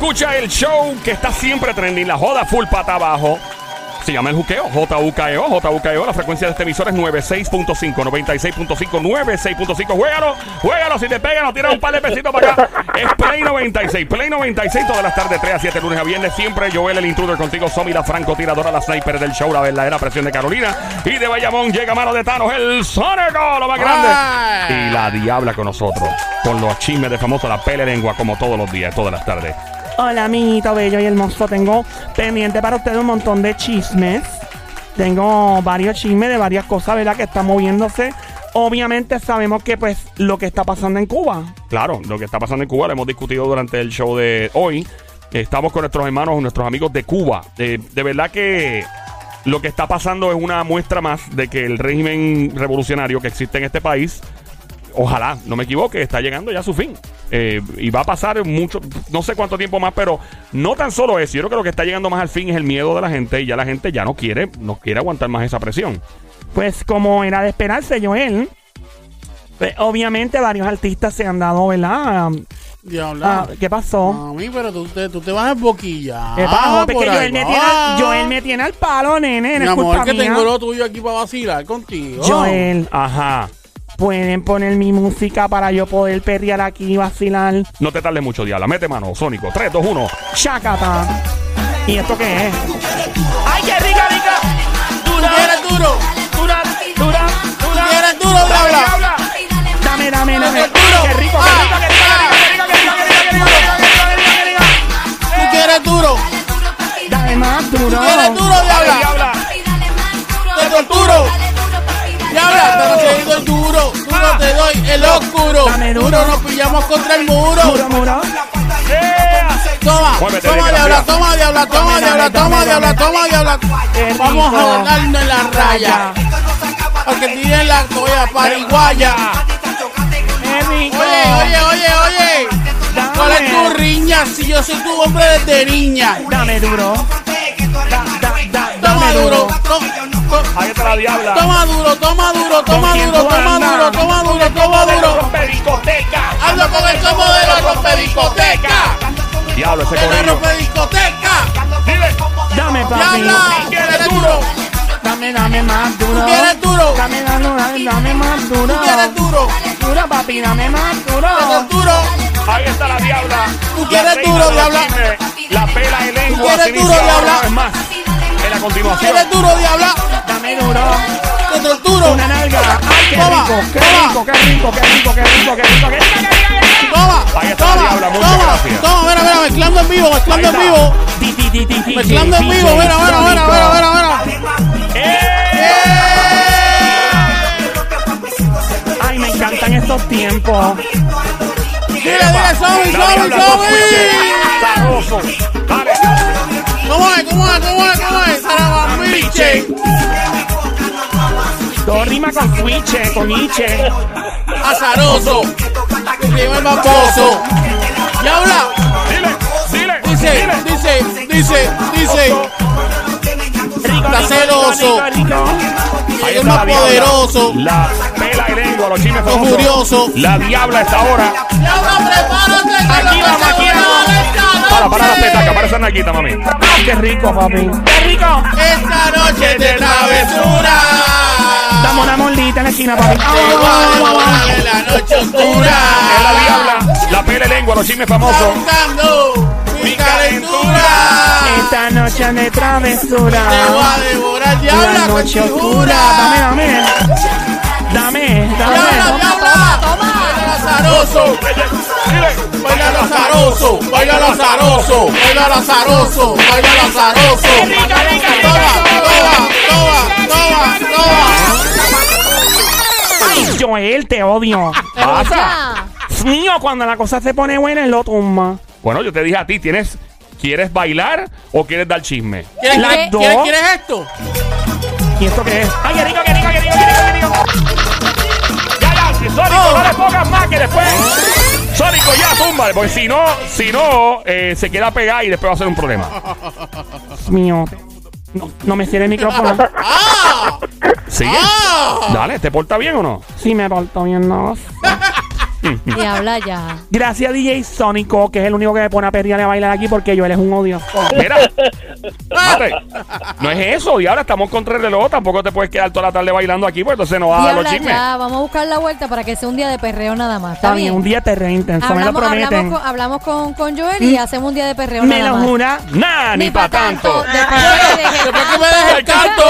escucha el show que está siempre trending, la joda full pata abajo. Se llama el juqueo, JUKEO, JUKEO. La frecuencia de este emisor es 96.5, 96.5, 96.5. Juégalo, juégalo. Si te pega, nos tiras un par de pesitos para acá. Es Play 96, Play 96 todas las tardes, 3 a 7, lunes a viernes. Siempre Joel, el intruder contigo. Somi, la francotiradora, la sniper del show, la verdadera presión de Carolina. Y de Bayamón llega mano de Thanos, el Sónico, lo más grande. Ay. Y la diabla con nosotros. Con los chismes de famoso, la pele lengua, como todos los días, todas las tardes. Hola, amiguito bello y hermoso. Tengo pendiente para ustedes un montón de chismes. Tengo varios chismes de varias cosas, ¿verdad? Que están moviéndose. Obviamente sabemos que, pues, lo que está pasando en Cuba. Claro, lo que está pasando en Cuba lo hemos discutido durante el show de hoy. Estamos con nuestros hermanos, nuestros amigos de Cuba. Eh, de verdad que lo que está pasando es una muestra más de que el régimen revolucionario que existe en este país, ojalá, no me equivoque, está llegando ya a su fin. Eh, y va a pasar mucho, no sé cuánto tiempo más, pero no tan solo eso. Yo creo que lo que está llegando más al fin es el miedo de la gente y ya la gente ya no quiere, no quiere aguantar más esa presión. Pues, como era de esperarse, Joel. pues, obviamente, varios artistas se han dado, ¿verdad? Diabla. Ah, ¿Qué pasó? Mami, pero tú te, tú te vas a boquilla. ¿Qué pasó? Porque Joel me, tiene, al- Joel me tiene al palo, nene. Mi No es culpa amor, que mía. tengo lo tuyo aquí para vacilar contigo. Joel, Ajá pueden poner mi música para yo poder perrear aquí y vacilar. No te tardes mucho, Diabla. Mete mano, Sónico. 3, 2, 1. ¡Chacata! ¿Y esto qué es? ¡Ay, qué rica, rica! ¡Dura, eres duro! ¡Dura, dura, dura! eres duro, Diabla! ¡Dame, dame, dame! ¡Qué rico, qué rico, eres duro. Dale más duro. Tú eres duro, diabla. Dale, diabla. Te torturo. Diabla, te doy doy duro. Duro te doy el oscuro. Duro. Duro nos pillamos contra el muro. Muro, muro. Toma, toma, diabla, toma, diabla, toma, diabla, toma, diabla, toma, diabla. Vamos a darnos en la raya. Porque tienen la toalla pariguaya. Oye, oye, oye, oye. Dame. ¿Cuál es tu riña si yo soy tu hombre desde niña? Dame duro. Toma duro. Ahí está la Diabla. Toma duro, toma duro, toma ¿Con quién duro, toma duro, toma duro, toma duro. Rompe discoteca. Ando con el combo de la rompe discoteca. Diablo, ese De la rompe discoteca. Dile. Dame, papi. Diabla, ¿quieres duro? Dame, dame más duro. ¿Tú quieres duro? Dame, dame, dame, dame más duro. ¿Tú quieres duro? Duro, papi, dame más duro. ¿Quieres duro? Ahí está la Diabla. ¿Tú quieres duro, Diabla? La pela de lengua. ¿Tú quieres duro, Diabla? Continuación. ¿Quieres duro, diabla? Dame duro. Te torturo. Una nalga. Ay, qué Toma, rico, qué toma. rico, qué rico, qué rico, qué rico, qué rico, qué rico. Toma, Ahí está la toma, diabla, muchas toma, gracias. toma, mira, mira, mezclando en vivo, mezclando en vivo, mezclando en vivo, mira, mira, mira, mira, mira, mira. Ay, me encantan estos tiempos. Dile, dile, Somi, La Somi, Diabla con Somi. switches. Sabroso. Dale. ¿Cómo es, cómo es, cómo es, cómo es? switche. Todo con con iche. Azaroso. Rima baboso. Dile, dile. Dice, dice, dice, dice. Está celoso. Ahí es más poderoso. La pela y los. La diabla está ahora. Prepárate. Para, para la noche. petaca, para esa naquita, mami. Ay, qué rico, papi. Qué rico. Esta noche de travesura. Dame una mordita en la esquina, papi. Te voy a devorar en la noche oscura. Es la Diabla. La pela de lengua, los chismes famosos. Buscando mi calentura. Esta noche de travesura. Te voy a devorar, diabla, con noche oscura. figura. Dame, dame. Dame, Diabla, dame. diabla. Baila azaroso. Baila azaroso. Baila azaroso. Baila azaroso. Baila azaroso. Toma, toma, toma, toma, Joel, te odio. Pasa. Mío, cuando la cosa se pone buena, lo tumba. Bueno, yo te dije a ti, ¿tienes, ¿quieres bailar o quieres dar chisme? ¿Quieres, Las quieres, dos. quieres, quieres esto? ¿Y esto qué es? Ay, qué rico, qué rico, qué rico, qué rico, qué rico. Sónico, no le pongas más que después. Sónico, ya, túmbale, porque si no, si no, eh, se queda pegada y después va a ser un problema. Dios mío. No, no me cierre el micrófono. ¡Ah! ¿Sigue? ¡Ah! Dale, ¿te porta bien o no? Sí, me porto bien, no. Y habla ya. Gracias DJ Sónico, que es el único que me pone a perrear y a bailar aquí porque yo él es un odioso. Mira, mate, no es eso. Y ahora estamos contra el reloj. Tampoco te puedes quedar toda la tarde bailando aquí, pues entonces no vas a dar los chismes. ya. Vamos a buscar la vuelta para que sea un día de perreo nada más. ¿Está, bien, un día te re intenso, me lo Hablamos, prometen. hablamos, con, hablamos con, con Joel y hacemos un día de perreo me nada lo más. jura. Nah, ni, para tanto. Deje Después que me deje el canto.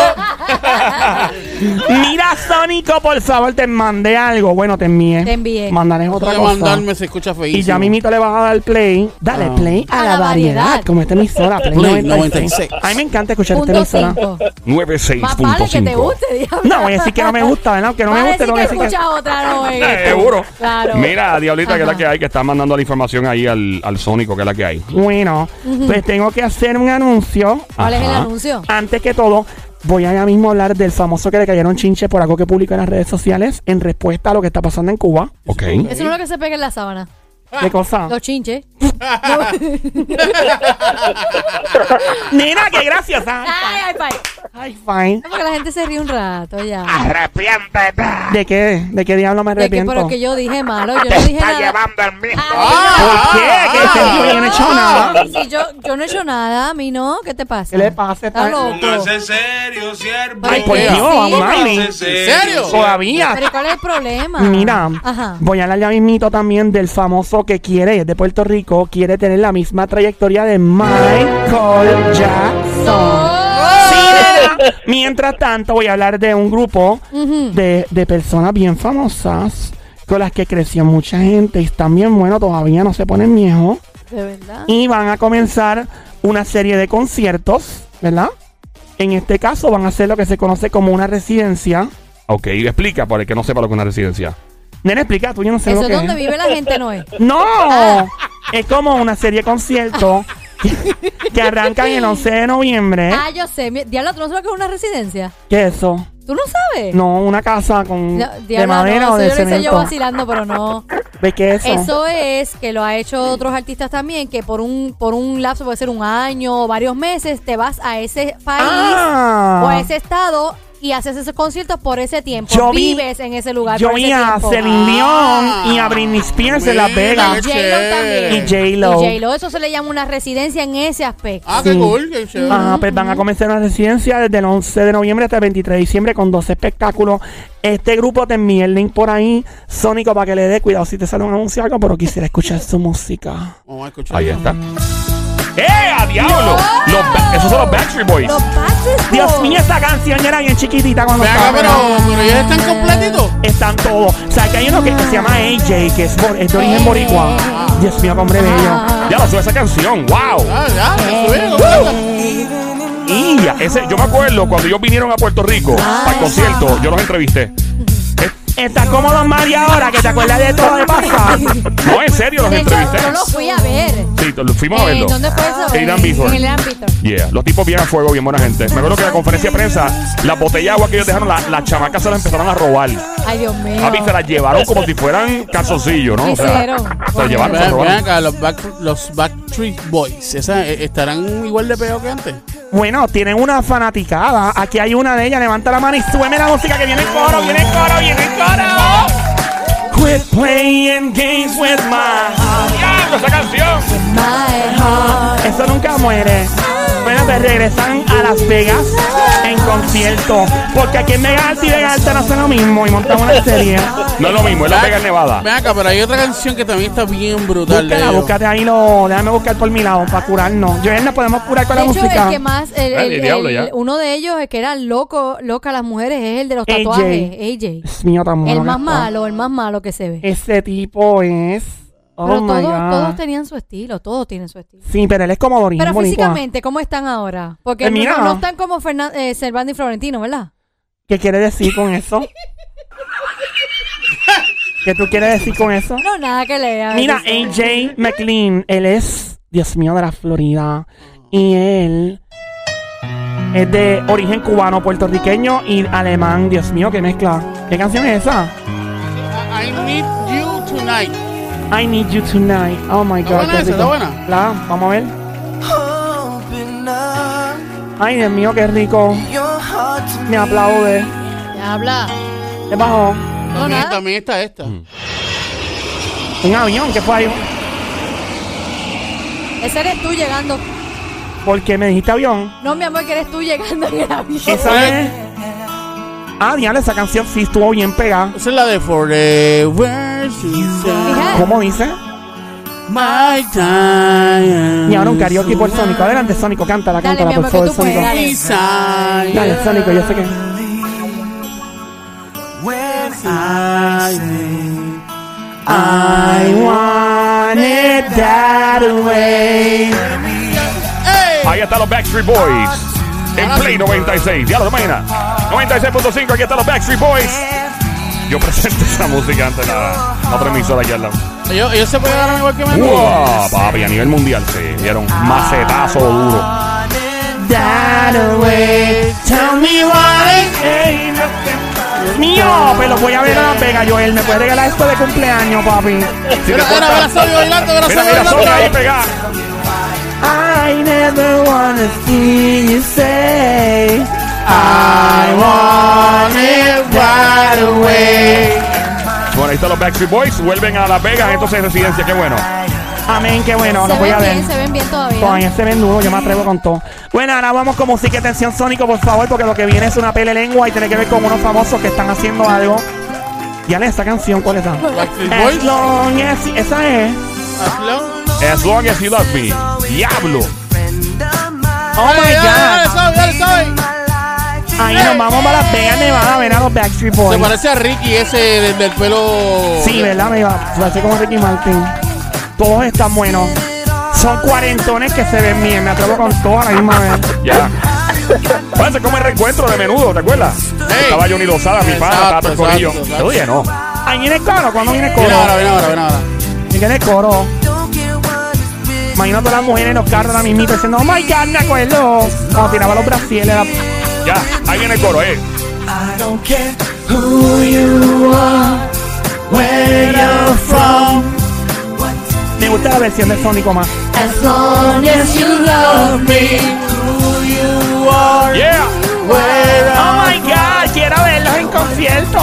Mira, Sónico, por favor, te mandé algo. Bueno, te envié. Te envié. Mandaré otra Voy a cosa. mandarme, se escucha feísimo. Y ya mimito le vas a dar play. Dale Ah. play a, A la, variedad. variedad. Como esta emisora, Play, Play 96. 96. A mí me encanta escuchar esta Punto emisora. 5. 96.5. Más vale que te guste, diablo. No, voy a decir que no me gusta, ¿verdad? Que no me guste, no voy a decir que... escuchas otra, no Eh. Seguro. Claro. Mira, Diablita, que es la Ajá. que hay, que está mandando la información ahí al, al Sónico, que es la que hay. Bueno, pues tengo que hacer un anuncio. ¿Cuál es el Ajá. anuncio? Antes que todo, voy allá mismo a hablar del famoso que le cayeron chinche por algo que publicó en las redes sociales en respuesta a lo que está pasando en Cuba. Ok. Eso no es lo que se pega en la sábana. ¿Qué cosa? Los chinches. Nena, qué graciosa. Ay, ay, ay. Ay, fine. Porque la gente se ríe un rato ya. ¿De qué? ¿De qué diablo me que, arrepiento? pero que yo dije malo, yo no dije nada. ¿Por qué? ¿Qué Ah, Sergio yo no he hecho nada? Si yo, yo no he hecho nada, a mí no. ¿Qué te pasa? ¿Qué le pasa? Está loco. Póngase serio, siervo. Ay, por Dios, sí, Miley. Póngase ¿En serio? Todavía. Pero ¿cuál es el problema? Mira, Ajá. voy a hablar ya mismito también del famoso que quiere, es de Puerto Rico, quiere tener la misma trayectoria de Michael Jackson. Nena. Mientras tanto, voy a hablar de un grupo de, de personas bien famosas con las que creció mucha gente y están bien buenos, todavía no se ponen viejos. De verdad. Y van a comenzar una serie de conciertos, ¿verdad? En este caso van a hacer lo que se conoce como una residencia. Ok, explica para el que no sepa lo que es una residencia. Nena, explica, tú yo no sé Eso lo es que donde es. vive la gente, ¿no es? ¡No! Es como una serie de conciertos que arrancan el 11 de noviembre. Ah, yo sé. Mi- Diablo, ¿tú no sabes lo que es una residencia? ¿Qué es eso? ¿Tú no sabes? No, una casa con No, de madera no, o eso de yo lo hice yo cemento. vacilando, pero no. ¿De qué es eso? Eso es que lo ha hecho otros artistas también, que por un por un lapso, puede ser un año o varios meses, te vas a ese país Ah. o a ese estado y haces esos conciertos por ese tiempo. Yo vi- Vives en ese lugar Yo por vi ese a tiempo. Celine Dion Ah. y a Britney Spears en Las Mira, Vegas. qué J-Lo también. Y J-Lo. Y J-Lo, eso se le llama una residencia en ese aspecto. Ah, qué Sí. cool, qué chévere. Ajá, pues van a comenzar una residencia desde el 11 de noviembre hasta el 23 de diciembre con dos espectáculos. Este grupo te envía el link por ahí, Sónico, para que le dé cuidado si te sale un anuncio o algo, pero quisiera escuchar su música. Vamos a escuchar. Ahí está. ¡Eh, a diablo! Los ba- esos son los Backstreet Boys. Los Backstreet Dios Boys. mío, esa canción ya era bien chiquitita cuando Ven acá, estaba pero, pero ellos están completitos. Están todos. O sea, que hay uno que, que se llama AJ, que es, bor- es de origen boricua. Dios mío, qué hombre bello. Ah. Ya lo sube esa canción. ¡Wow! Ah, ya, ya sube, completa. Y ya, ese, yo me acuerdo cuando ellos vinieron a Puerto Rico al concierto, yo los entrevisté. Estás como Don Mario ahora, que te acuerdas de todo de pasar. No, en serio, los De hecho, entrevisté. yo los fui a ver. Sí, lo- fuimos a Eh, verlo. ¿Dónde fue eso? En Irán En- Bithorn. En el Bithorn. Yeah, los tipos bien a fuego, bien buena gente. Me acuerdo que en la conferencia de prensa, las botellas de agua que ellos dejaron, la- las chamacas se las empezaron a robar. Ay, Dios mío. Papi, se las llevaron como si fueran calzoncillos, ¿no? O sea, Hicieron. se las llevaron, se las Ven, ven robaron. acá, los, back, los Backstreet Boys, ¿esa, eh, ¿estarán igual de peor que antes? Bueno, tienen una fanaticada. Aquí hay una de ellas. Levanta la mano y súbeme la música que viene el coro, viene el coro, viene el coro. Quit playing games with my heart. ¡Diablo, esa canción! My heart. Eso nunca muere. Bueno, pues regresan a Las Vegas en concierto. Porque aquí en Vega Alta y Vega Alta no son lo mismo y montan una serie. No es lo mismo, es la Vega Nevada. Ven acá, pero hay otra canción que también está bien brutal Búscala, búscate ahí lo. Déjame buscar por mi lado para curarnos. Yo y él nos podemos curar con De la hecho, música. el que más, el, diablo, el- ya. uno de ellos, el que era loco, loca a las mujeres, es el de los AJ. tatuajes, AJ. Es mío tan El más malo, el más malo que se ve. Ese tipo es. Oh Pero my todos, God. todos tenían su estilo, todos tienen su estilo. Sí, pero él es como origen Pero boricua. físicamente, ¿cómo están ahora? Porque Pues no- mira. no, no están como Fernan eh, Servando y Florentino, ¿verdad? ¿Qué quiere decir con eso? ¿Qué tú quieres decir con eso? No, nada que lea. Mira. AJ McLean, él es, Dios mío, de la Florida. Y él es de origen cubano, puertorriqueño y alemán. Dios mío, qué mezcla. ¿Qué canción es esa? I I Need You Tonight. I Need You Tonight. Oh my ¿Está God. buena esa? rico. ¿Está buena? La, vamos a ver. Ay, Dios mío, qué rico. Me aplaude. Ya habla. ¿Qué bajó? No, También, nada. también está esta. Un avión, ¿qué fue ahí? Ese eres tú llegando. ¿Por qué me dijiste avión? No, mi amor, que eres tú llegando en el avión. Esa es. Ah, diablo, esa canción sí estuvo bien pegada. Esa es la de Forever. ¿Cómo dice? My time. Y ahora un karaoke por Sónico. Adelante, Sónico, cántala, Dale, cántala, mi por amor, que favor, tú puedes, Sónico. dale. Dale, Sónico, yo sé que. I want it that way. Ahí están los Backstreet Boys. En Play 96. Ya lo imaginas. 96.5. Aquí están los Backstreet Boys. Yo presenté esa música antes de la la otra emisora aquí al lado. Ellos, ellos se pegaron igual que Menudo. ¡Wow! Papi, a nivel mundial se dieron macetazo duro. Mío, pero voy a ver a Las Vegas, Joel. ¿Me puedes regalar esto de cumpleaños, papi? Si Mira, mira, mira, bailando, ahí pegada. I never wanna see you say I want it right away. Bueno, ahí están los Backstreet Boys. Vuelven a Las Vegas. Entonces en residencia. Qué bueno. Amén, qué bueno, se voy a ven ver. bien, se ven bien todavía. Todavía se ven duro, yo me atrevo con todo. Bueno, ahora vamos con música y atención sónico, por favor, porque lo que viene es una pele lengua y tiene que ver con unos famosos que están haciendo algo. Ya esa canción, ¿cuál es esa? Backstreet As Boys. long as- esa es. As long- As long as you love me. Diablo. Oh my dale, dale, god. Sobi, dale, Sobi. Ahí nos vamos para Las Vegas, Nevada, a ver a los Backstreet Se Boys. parece a Ricky ese del, del pelo. Sí, ¿verdad? Me va. Se parece como Ricky Martin. Todos están buenos. Son cuarentones que se ven bien. Me atrevo con todo a la misma vez. Ya. Bueno, se come el reencuentro de menudo, ¿te acuerdas? Hey. Estaba Johnny Lozada, mi pana, estaba todo el corillo. exacto, exacto. Oye, no. Ahí viene el coro. ¿Cuándo viene el Viene ahora, coro? viene ahora, viene ahora. Viene el coro. Imagino a todas las mujeres en los carros ahora mismo diciendo, oh my god, me acuerdo. Cuando tiraba los brasiles. la- Ya, ahí viene el coro, eh. Where you're from. Me gusta la versión de Sónico más. As long as you love me. Yeah. Oh my god, quiero verlos en concierto.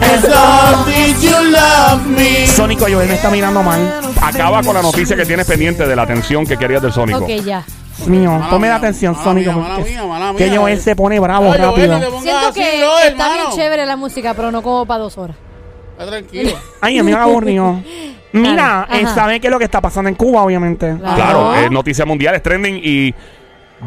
As long as you love me. Sónico Joel me está mirando mal. Acaba con la noticia que tienes pendiente de la atención que querías del Sónico. Ok, ya. Mío, ponme la atención, mala Sónico. mía, mala porque- mía, mala Que mía. Joel se pone bravo rápido. Siento así, que está bien chévere la música, pero no como para dos horas. Está tranquilo. Ay, a mí me aburrió. Mira, eh, saben qué es lo que está pasando en Cuba, obviamente. Claro. Claro, es noticia mundial, es trending y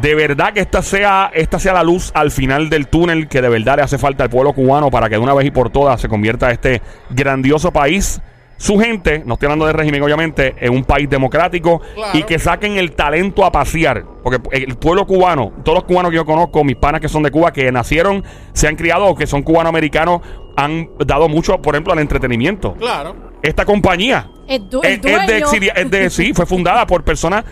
de verdad que esta sea, esta sea la luz al final del túnel que de verdad le hace falta al pueblo cubano para que de una vez y por todas se convierta este grandioso país. Su gente, no estoy hablando de régimen obviamente, en un país democrático Claro. y que saquen el talento a pasear. Porque el pueblo cubano, todos los cubanos que yo conozco, mis panas que son de Cuba, que nacieron, se han criado o que son cubano-americanos, han dado mucho, por ejemplo, al entretenimiento. Claro. Esta compañía El, du- es, es de, exili- es de- sí, fue fundada por personas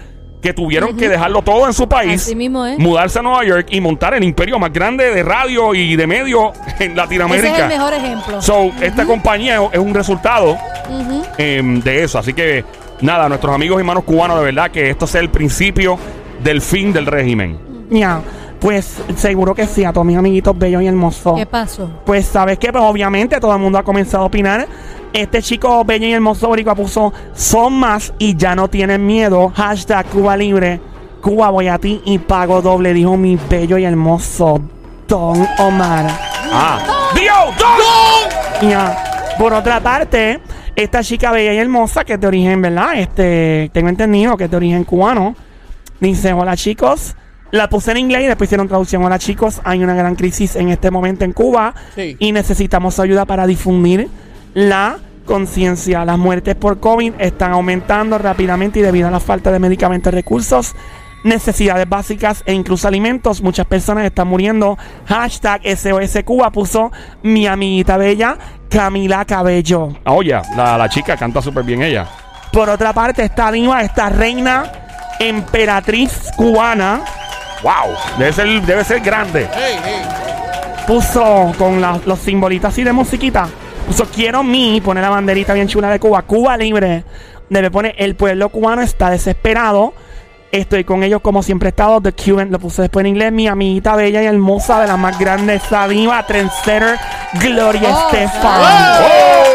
que tuvieron que dejarlo todo en su país, Así mismo es. mudarse a Nueva York y montar el imperio más grande de radio y de medio en Ese es Latinoamérica. el mejor ejemplo. So, esta compañía es un resultado em, de eso. Así que, nada, nuestros amigos y hermanos cubanos, de verdad que esto sea el principio del fin del régimen. Ya, pues seguro que sí, a todos mis amiguitos bellos y hermosos. ¿Qué pasó? Pues sabes que pues, obviamente todo el mundo ha comenzado a opinar. Este chico bello y hermoso boricua puso son más y ya no tienen miedo. Hashtag Cuba Libre. Cuba voy a ti y pago doble, dijo mi bello y hermoso Don Omar. Ah, Dios, Don! Ya. Por otra parte, esta chica bella y hermosa, que es de origen, ¿verdad? Este, tengo entendido que es de origen cubano. Dice, hola chicos. La puse en inglés y después hicieron traducción. Hola chicos, hay una gran crisis en este momento en Cuba Sí. y necesitamos ayuda para difundir la conciencia. Las muertes por COVID están aumentando rápidamente y debido a la falta de medicamentos y recursos, necesidades básicas e incluso alimentos, muchas personas están muriendo. Hashtag SOS Cuba puso mi amiguita bella Camila Cabello. Ah, oye, la, la chica canta súper bien ella. Por otra parte, esta diva, esta reina emperatriz cubana, Wow, debe ser, debe ser grande. Hey, hey. puso con la- los simbolitos así de musiquita. Puso quiero mi, pone la banderita bien chula de Cuba, Cuba libre. Debe poner el pueblo cubano está desesperado. Estoy con ellos como siempre he estado. The Cuban lo puse después en inglés. Mi amiguita bella y hermosa de la más grande, esa diva, trendsetter, Gloria Oh, Estefan. ¡Oh!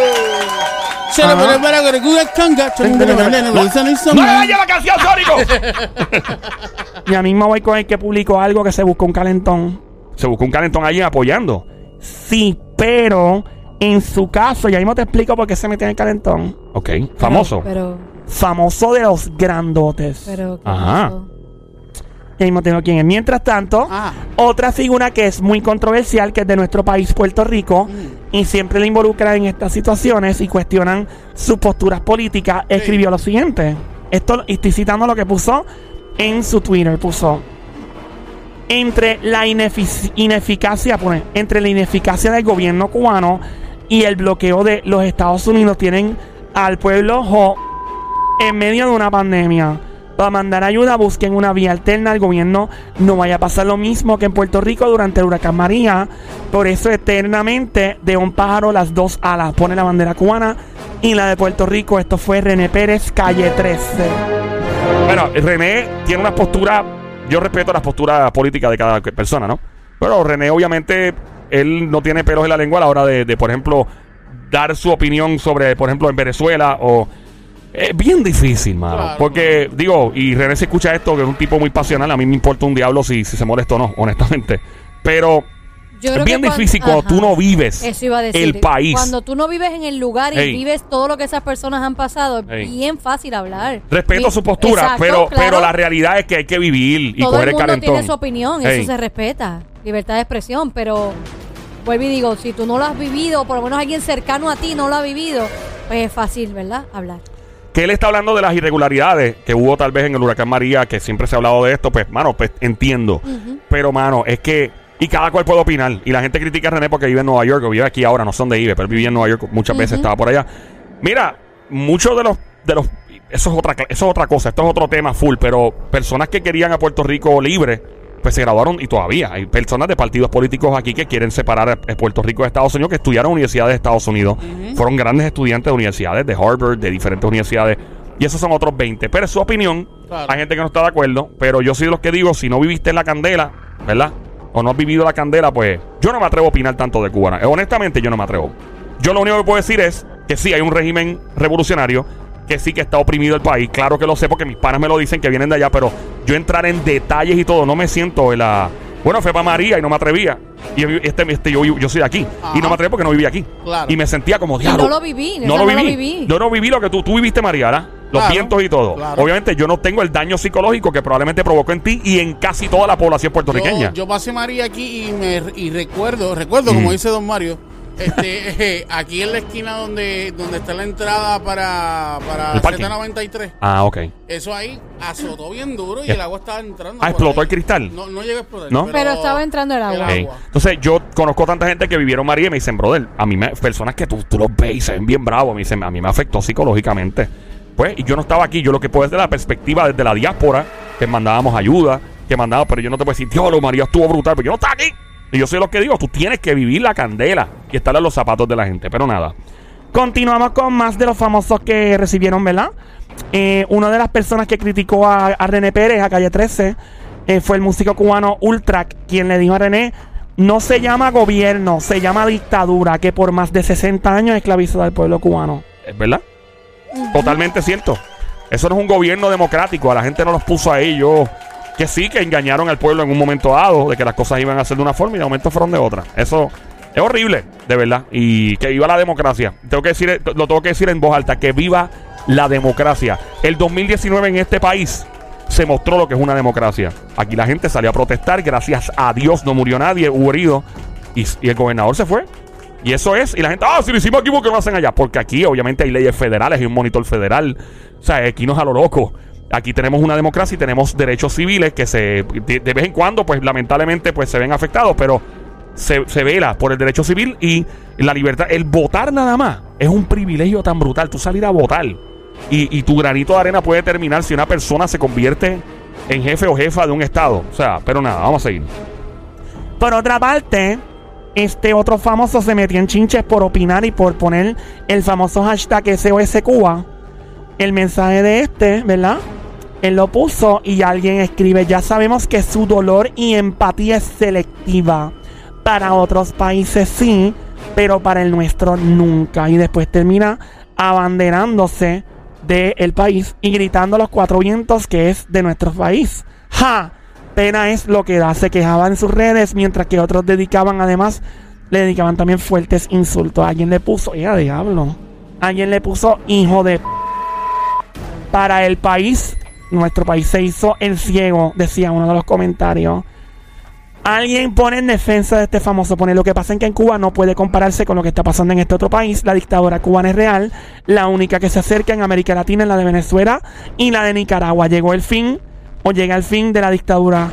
Chale, Ajá. pero para que cuida canga. Chale, pero para que cuida no hizo ¡No nada. vaya la canción, Sónico! Ya mismo voy con el que publicó algo que se buscó un calentón. Se buscó un calentón allí apoyando. Sí, pero en su caso, ya mismo te explico por qué se metió en el calentón. Ok, famoso. Pero, Famoso de los grandotes. pero, ¿qué Ajá. pasó? Ya mismo tengo quién es. Mientras tanto, Ah. otra figura que es muy controversial, que es de nuestro país, Puerto Rico, Mm. Y siempre le involucran en estas situaciones y cuestionan sus posturas políticas, escribió lo siguiente. Esto, estoy citando lo que puso en su Twitter. Puso, entre la inefic- ineficacia, pone, entre la ineficacia del gobierno cubano y el bloqueo de los Estados Unidos tienen al pueblo jo en medio de una pandemia. Para mandar ayuda, busquen una vía alterna al gobierno. No vaya a pasar lo mismo que en Puerto Rico durante el huracán María. Por eso, eternamente, de un pájaro las dos alas. Pone la bandera cubana y la de Puerto Rico. Esto fue René Pérez, calle 13. Bueno, René tiene una postura. Yo respeto las posturas políticas de cada persona, ¿no? Pero René, obviamente, él no tiene pelos en la lengua a la hora de, de, por ejemplo, dar su opinión sobre, por ejemplo, en Venezuela o. Es bien difícil, mano. Claro. Porque, digo, y René se escucha esto, que es un tipo muy pasional. A mí me importa un diablo si, si se molesta o no, honestamente. Pero Yo es bien difícil cuando Ajá. tú no vives Eso iba a decir. el país. Cuando tú no vives en el lugar y Ey. vives todo lo que esas personas han pasado, es Ey. bien fácil hablar. Respeto Mi- su postura, Exacto, pero, claro. pero la realidad es que hay que vivir y todo coger el el mundo calentón. tiene su opinión, Ey. eso se respeta. Libertad de expresión, pero vuelvo y digo, si tú no lo has vivido, o por lo menos alguien cercano a ti no lo ha vivido, pues es fácil, ¿verdad? Hablar. Que él está hablando de las irregularidades que hubo tal vez en el huracán María, que siempre se ha hablado de esto, pues, mano, pues entiendo. Pero, mano, es que. Y cada cual puede opinar. Y la gente critica a René porque vive en Nueva York, o vive aquí ahora, no son de IBE, pero él vivía en Nueva York muchas veces, estaba por allá. Mira, muchos de los. de los eso es, otra, eso es otra cosa, esto es otro tema full, pero personas que querían a Puerto Rico libre, pues se graduaron y todavía hay personas de partidos políticos aquí que quieren separar a a Puerto Rico de Estados Unidos, que estudiaron en universidades de Estados Unidos, fueron grandes estudiantes de universidades, de Harvard, de diferentes universidades, y esos son otros 20. Pero es su opinión, Claro. hay gente que no está de acuerdo, pero yo soy de los que digo, si no viviste en la candela, ¿verdad? O no has vivido la candela, pues yo no me atrevo a opinar tanto de Cuba. Eh, Honestamente, yo no me atrevo. Yo lo único que puedo decir es que sí hay un régimen revolucionario, que sí que está oprimido el país. Claro que lo sé porque mis panas me lo dicen que vienen de allá, pero yo entrar en detalles y todo, no me siento en la... Bueno, fue para María y no me atrevía. Y este, este, yo, yo soy de aquí. Ajá. Y no me atrevo porque no viví aquí. Claro. Y me sentía como diablo. no lo viví, No lo no lo viví. viví. Yo no viví lo que tú, tú viviste, Mariana. Los Claro, vientos y todo. claro. Obviamente yo no tengo el daño psicológico que probablemente provocó en ti y en casi toda la población puertorriqueña. Yo, yo pasé María aquí y me y recuerdo, recuerdo, Mm. como dice Don Mario, este, eh, aquí en la esquina donde, donde está la entrada para, para El parking. Z93, Ah, ok. eso ahí azotó bien duro y el agua estaba entrando. Ah, por explotó ahí. el cristal. No, no llegó a explotar. ¿No? Pero estaba entrando el agua. Entonces yo conozco tanta gente que vivieron María y me dicen, brother, a mí me, personas que tú, tú los ves y se ven bien bravos, me dicen, a mí me afectó psicológicamente. Pues, y yo no estaba aquí, yo lo que puedo es de la perspectiva desde la diáspora, que mandábamos ayuda, que mandábamos, pero yo no te puedo decir, Dios, María estuvo brutal, pero yo no estaba aquí. Y yo soy lo que digo, tú tienes que vivir la candela y estar en los zapatos de la gente, pero nada. Continuamos con más de los famosos que recibieron, ¿verdad? Eh, una de las personas que criticó a, a René Pérez, a Calle 13, eh, fue el músico cubano Ultrac, quien le dijo a René, no se llama gobierno, se llama dictadura, que por más de 60 años esclavizó al pueblo cubano. ¿Es verdad? Totalmente cierto. Eso no es un gobierno democrático. A la gente no los puso a ellos. Que sí, que engañaron al pueblo en un momento dado de que las cosas iban a ser de una forma y de momento fueron de otra. Eso es horrible, de verdad. Y que viva la democracia. Tengo que decir, lo tengo que decir en voz alta, que viva la democracia. El 2019 en este país se mostró lo que es una democracia. Aquí la gente salió a protestar, gracias a Dios no murió nadie, hubo herido. Y, el gobernador se fue. Y eso es, y la gente, ah, si lo hicimos aquí, ¿por qué no lo hacen allá? Porque aquí, obviamente, hay leyes federales, hay un monitor federal. O sea, aquí no es a lo loco. Aquí tenemos una democracia y tenemos derechos civiles que se, de, vez en cuando, pues lamentablemente, pues se ven afectados, pero se, se vela por el derecho civil y la libertad. El votar nada más es un privilegio tan brutal. Tú salir a votar y, y tu granito de arena puede determinar si una persona se convierte en jefe o jefa de un estado. O sea, pero nada, vamos a seguir. Por otra parte, este otro famoso se metió en chinches por opinar y por poner el famoso hashtag SOS Cuba. El mensaje de este, ¿verdad? Él lo puso y alguien escribe, ya sabemos que su dolor y empatía es selectiva. Para otros países sí, pero para el nuestro nunca. Y después termina abanderándose del país y gritando a los cuatro vientos que es de nuestro país. ¡Ja! Pena es lo que da. Se quejaba en sus redes, mientras que otros dedicaban, además, le dedicaban también fuertes insultos. Alguien le puso, ¡ya diablo! Alguien le puso hijo de. p-". Para el país, nuestro país se hizo el ciego, decía uno de los comentarios. Alguien pone en defensa de este famoso, pone lo que pasa en que en Cuba no puede compararse con lo que está pasando en este otro país. La dictadura cubana es real. La única que se acerca en América Latina es la de Venezuela y la de Nicaragua. Llegó el fin o llega el fin de la dictadura.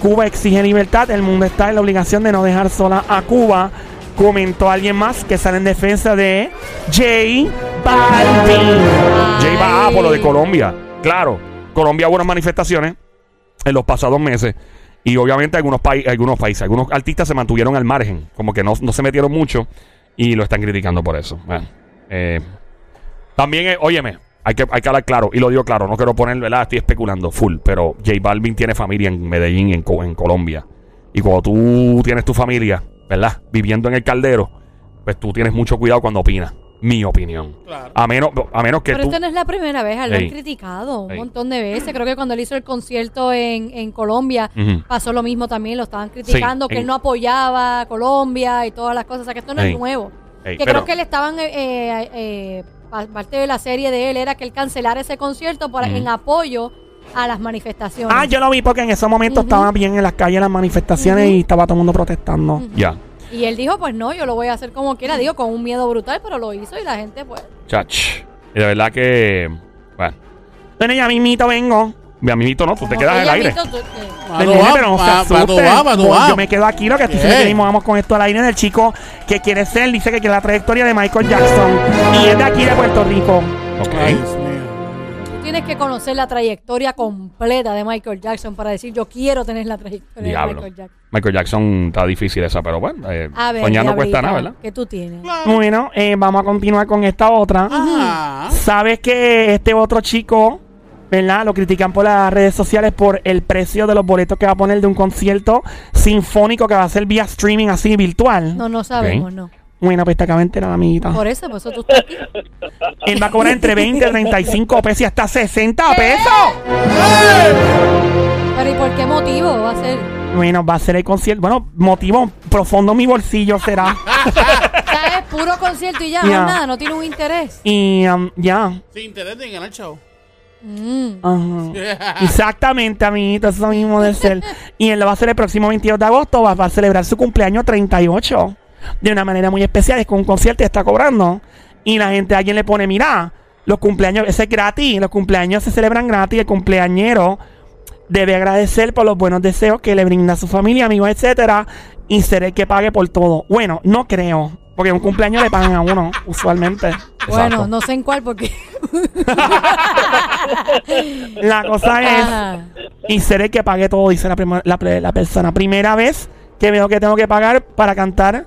Cuba exige libertad. El mundo está en la obligación de no dejar sola a Cuba. Comentó alguien más que sale en defensa de J Balvin. J va Ay. por lo de Colombia. Claro, Colombia hubo unas manifestaciones en los pasados meses. Y obviamente algunos, países, algunos artistas se mantuvieron al margen. Como que no, no se metieron mucho. Y lo están criticando por eso. Bueno, eh, también, eh, óyeme, hay que, hay que hablar claro. Y lo digo claro, no quiero poner, ¿verdad? Estoy especulando full. Pero J Balvin tiene familia en Medellín, en, en Colombia. Y cuando tú tienes tu familia, ¿verdad? Viviendo en el caldero, pues tú tienes mucho cuidado cuando opinas. Mi opinión. Claro. A menos, a menos que Pero tú. esta no es la primera vez, lo han Ey. criticado un Ey. montón de veces. Creo que cuando él hizo el concierto en, en Colombia pasó lo mismo también, lo estaban criticando, que él no apoyaba a Colombia y todas las cosas. O sea, que esto no Ey. es nuevo. Ey, que pero- creo que le estaban, eh, eh, eh, pa- parte de la serie de él era que él cancelara ese concierto por, Ujú. en apoyo a las manifestaciones. Ah, yo lo vi porque en esos momentos Ujú. estaban bien en las calles las manifestaciones y estaba todo el mundo protestando. Ya. Y él dijo, pues no, yo lo voy a hacer como quiera, digo, con un miedo brutal, pero lo hizo y la gente, pues... Chach. Y de verdad que. Bueno. Bueno, ya mismito vengo. Mi amiguito no, tú te quedas en el aire. Yo- me quedo aquí, lo que estoy diciendo que mismo vamos con esto al aire del chico que quiere ser, dice que quiere la trayectoria de Michael Jackson. Y es de aquí de Puerto Rico. Ok. Tienes que conocer la trayectoria completa de Michael Jackson para decir, yo quiero tener la trayectoria Diablo. de Michael Jackson. Michael Jackson está difícil esa, pero bueno. Eh, A ver, soñar no cuesta nada, ¿verdad? ¿Qué tú tienes? Bueno, eh, vamos a continuar con esta otra. Ajá. ¿Sabes que este otro chico, ¿verdad? Lo critican por las redes sociales por el precio de los boletos que va a poner de un concierto sinfónico que va a ser vía streaming así virtual? No, no sabemos, no. Bueno, pues te acaba de enterar, amiguita. Por eso, por eso tú estás aquí. Él va a cobrar entre 20 y 35 pesos y hasta 60 pesos. Pero ¿y por qué motivo va a ser? Bueno, va a ser el concierto. Bueno, motivo profundo en mi bolsillo será. Es puro concierto y ya, Ya. más nada, no tiene un interés. Y um, ya. Sin interés de ganar chavo. Mm. Ajá. Exactamente, amiguito, eso mismo de ser. Y él lo va a hacer el próximo 22 de agosto. Va, va a celebrar su cumpleaños 38 de una manera muy especial. Es con un concierto y está cobrando. Y la gente, alguien le pone, mira, los cumpleaños, ese es gratis. Los cumpleaños se celebran gratis. El cumpleañero debe agradecer por los buenos deseos que le brinda a su familia, amigos, etcétera. Y ser el que pague por todo. Bueno, no creo. Porque un cumpleaños le pagan a uno, usualmente. Bueno, Exacto. no sé en cuál porque... La cosa es. Ajá. Y seré que pague todo, dice la, prima- la, pre- la persona. Primera vez que veo que tengo que pagar para cantar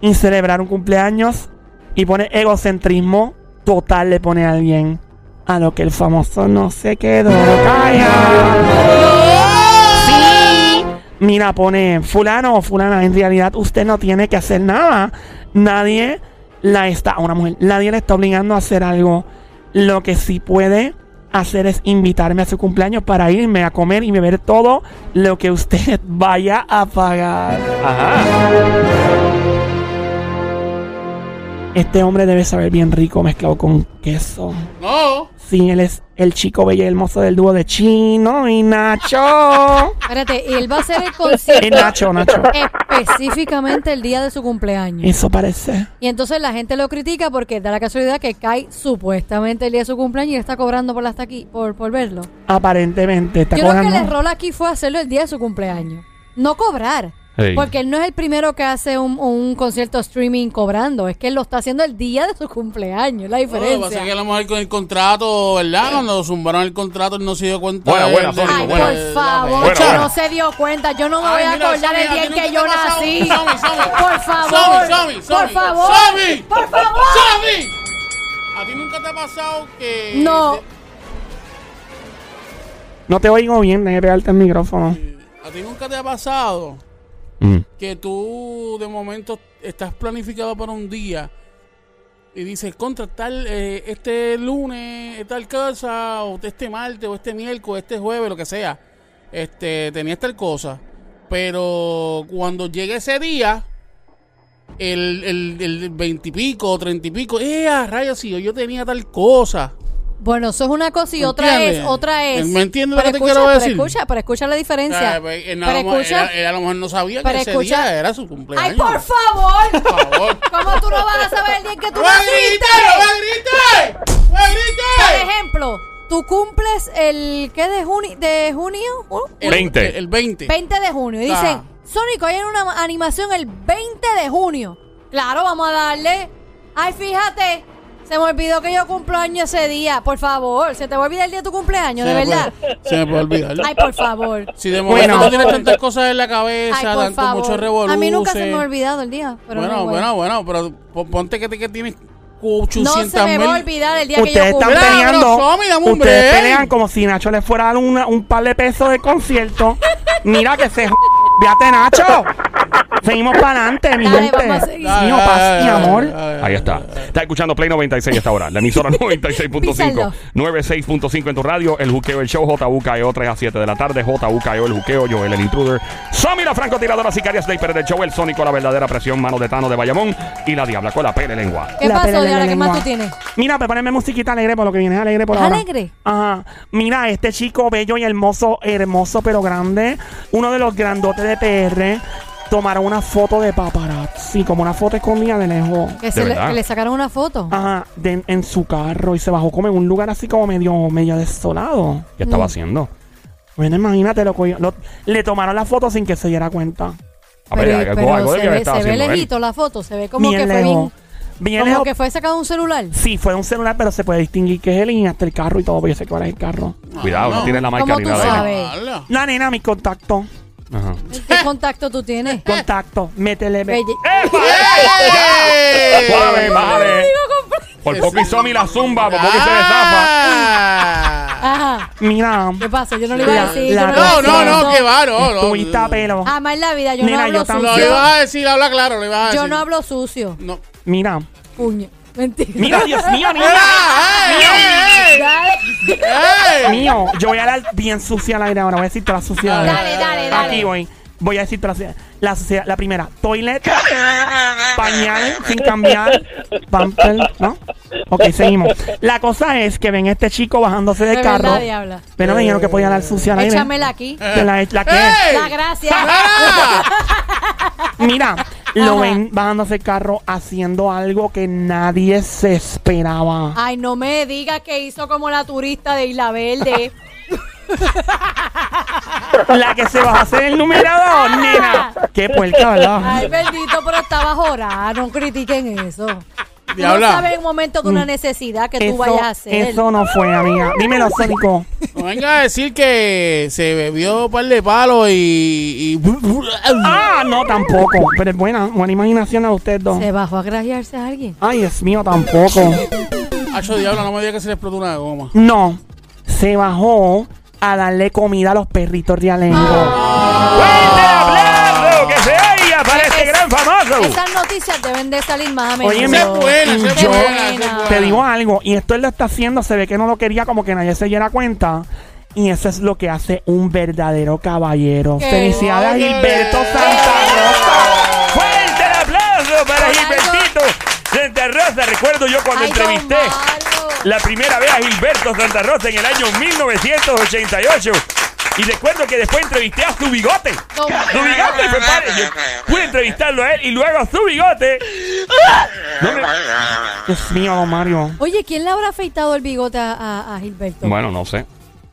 y celebrar un cumpleaños. Y pone egocentrismo total, le pone a alguien. A lo que el famoso no se quedó callado. Sí. Mira, pone fulano o fulana. En realidad usted no tiene que hacer nada. Nadie la está, una mujer, nadie le está obligando a hacer algo. Lo que sí puede hacer es invitarme a su cumpleaños para irme a comer y beber todo lo que usted vaya a pagar. Ajá. Este hombre debe saber bien rico mezclado con queso. No. Sí, él es el chico bello y hermoso del dúo de Chino y Nacho. Espérate, y él va a hacer el Es concierto Nacho, Nacho. específicamente el día de su cumpleaños. Eso parece. Y entonces la gente lo critica porque da la casualidad que cae supuestamente el día de su cumpleaños y está cobrando por hasta aquí, por, por verlo. Aparentemente está Yo creo que el cobrando. error aquí fue hacerlo el día de su cumpleaños. No cobrar. Ey. Porque él no es el primero que hace un, un concierto streaming cobrando. Es que él lo está haciendo el día de su cumpleaños. La No, Lo que pasa diferencia. es que a lo mejor con el contrato, ¿verdad? Cuando zumbaron el contrato, él no se dio cuenta. Sónico, Ay, buena. por favor, buena. no se dio cuenta. Yo no me Ay, voy a acordar el día en que yo nací. Sammy, Sammy. Por favor. Sammy, Sammy, Por favor. Sammy. Por favor. ¡Sammy! ¿A ti nunca te ha pasado que... No. No te oigo bien, déjame pegarte el micrófono. ¿A ti nunca te ha pasado Mm. que tú de momento estás planificado para un día y dice, contra tal, eh, este lunes, tal cosa, o este martes, o este miércoles, este jueves, lo que sea, este, tenía tal cosa. Pero cuando llegue ese día, el, el, el 20 y pico, 30 y pico, eh, rayos, sí, yo tenía tal cosa. Bueno, eso es una cosa y ¿Me otra es, otra es. ¿Me entiendes lo Pero que te escucha, quiero pero decir? escucha, pero escucha la O diferencia. sea, pues, Pero lo mejor- escucha- él- él a lo mejor no sabía pero que ese escucha- día era su cumpleaños. ¡Ay, por favor! Por favor. ¿Cómo tú no vas a saber el día en que tú ¡No me grites! ¡No naciste? me grites! ¡No me Por grites! ejemplo, tú cumples el, ¿qué de junio? ¿De junio? ¿Uh? El 20. El 20. 20 de junio. Y Ah. dicen, Sónico, hay una animación el 20 de junio. Claro, vamos a darle. Ay, fíjate, se me olvidó que yo cumplo año ese día. Por favor, ¿se te va a olvidar el día de tu cumpleaños, de Se verdad? puede- se me puede olvidar. Ay, por favor. Si de momento Bueno. tú tienes tantas cosas en la Ay, cabeza, por tanto favor. mucho revolución. A mí nunca se me ha olvidado el día. Pero Bueno, no, bueno, bueno, pero po- ponte que, te- que tienes 800 No se me va a olvidar el día que yo Ustedes están peleando. Somi, Ustedes pelean como si Nacho le fuera a dar una- un par de pesos de concierto. Mira que se. Véate, Nacho. Seguimos para adelante, mi Dale, gente. vamos a seguir. Mío, paz y amor. Ahí está. Está escuchando Play 96 a esta hora. La emisora 96.5. Písalo. 96.5 en tu radio. El juqueo, el show JUKEO 3 E a 7 de la tarde. JUKEO, el juqueo. Joel, el intruder. Somi, la francotiradora sicaria sniper del show. El sónico, la verdadera presión. Mano de Tano de Bayamón. Y la diabla con la pele lengua. ¿Qué La pasó, pele de Diana? la ¿Qué más lengua. tú tienes? Mira, prepárenme musiquita alegre por lo que viene es alegre por ¿Es ahora. alegre? Ajá. Mira, este chico bello y hermoso, hermoso pero grande, uno de los grandotes de PR, tomaron una foto de paparazzi, como una foto escondida de lejos. Que, se le, verdad? que le sacaron una foto. Ajá, de- en su carro y se bajó como en un lugar así como medio, medio desolado. ¿Qué Mm. estaba haciendo? Bueno, imagínate, lo, cogió- lo- le tomaron la foto sin que se diera cuenta. A ver, Pero- algo, algo se que ve, estaba se ve haciendo él. lejito la foto, se ve como bien que fue lejos. bien, Bien como lejos. que fue sacado de un celular. Sí, fue de un celular, pero se puede distinguir que es él y hasta el carro y todo, porque yo sé que ahora es el carro. Cuidado, no, tiene la marca ¿Cómo ni tú nada. sabes? Hala. La nena, mi contacto. Ajá. ¿Qué contacto tú tienes? Contacto, métele. ¡Eh! Suave, bájale. Por poco y Somi la zumba, por poco se desafa. Ah. Ajá. Mira. ¿Qué pasa? Yo no le iba a decir. la yo No, a no, no, que va, no, no. Estuviste a pelo. Jamás en la vida, yo Nena, no hablo yo también. Lo sucio. ibas a decir, habla claro, lo ibas a decir. Yo no hablo sucio. No. Mira. Puño. Mentira. Mira, Dios mío, niña. ¡Ey, ey, ey! Mío, yo voy a hablar bien sucia al aire ahora. Voy a decir todas las suciedades. Dale, dale, dale. Aquí voy. Voy a decir todas las la, suciedad- la primera, toilet, pañal sin cambiar, pamper, ¿no? Ok, seguimos. La cosa es que ven este chico bajándose De del carro. verdad, diabla. Pero me dijeron que podía hablar sucia al aire. Échamela aquí. La, la que ¡Ey! La gracia. Mira, lo Ajá. ven bajándose el carro haciendo algo que nadie se esperaba. Ay, no me digas que hizo como la turista de Isla Verde. La que se va a hacer el numerador, nena. Qué puerca, ¿verdad? Ay, bendito, pero estaba jorada. No critiquen eso. Tú no Diabla. sabes en un momento de una necesidad que tú Eso, vayas a hacer. eso no fue, amiga. Dímelo, Sónico. No venga a decir que se bebió un par de palos y. y- Ah, no, tampoco. Pero es buena, buena imaginación a ustedes dos. ¿Se bajó a grajearse a alguien? Ay, Dios mío, tampoco. Hacho diablo, no me digas que se le explotó una goma. No, se bajó a darle comida a los perritos realengos. ¡Fuerte el aplauso! ¡Que se para este Es- gran famoso! Esas noticias deben de salir más a menudo. Oye, es buena, Yo- buena. Te digo algo, y esto él lo está haciendo, se ve que no lo quería como que nadie se diera cuenta. Y eso es lo que hace un verdadero caballero. ¿Qué? Felicidades a Oye. Gilberto Santa Rosa. ¡Fuerte el aplauso para Gilbertito Santa Rosa! Recuerdo yo cuando Ay, entrevisté la primera vez a Gilberto Santa Rosa en el año 1988. Y recuerdo que después entrevisté a su bigote. Don Su bigote fue padre. Yo pude entrevistarlo a él y luego a su bigote. No me- Dios mío, don Mario. Oye, ¿quién le habrá afeitado el bigote a, a- a Gilberto? Bueno, no sé.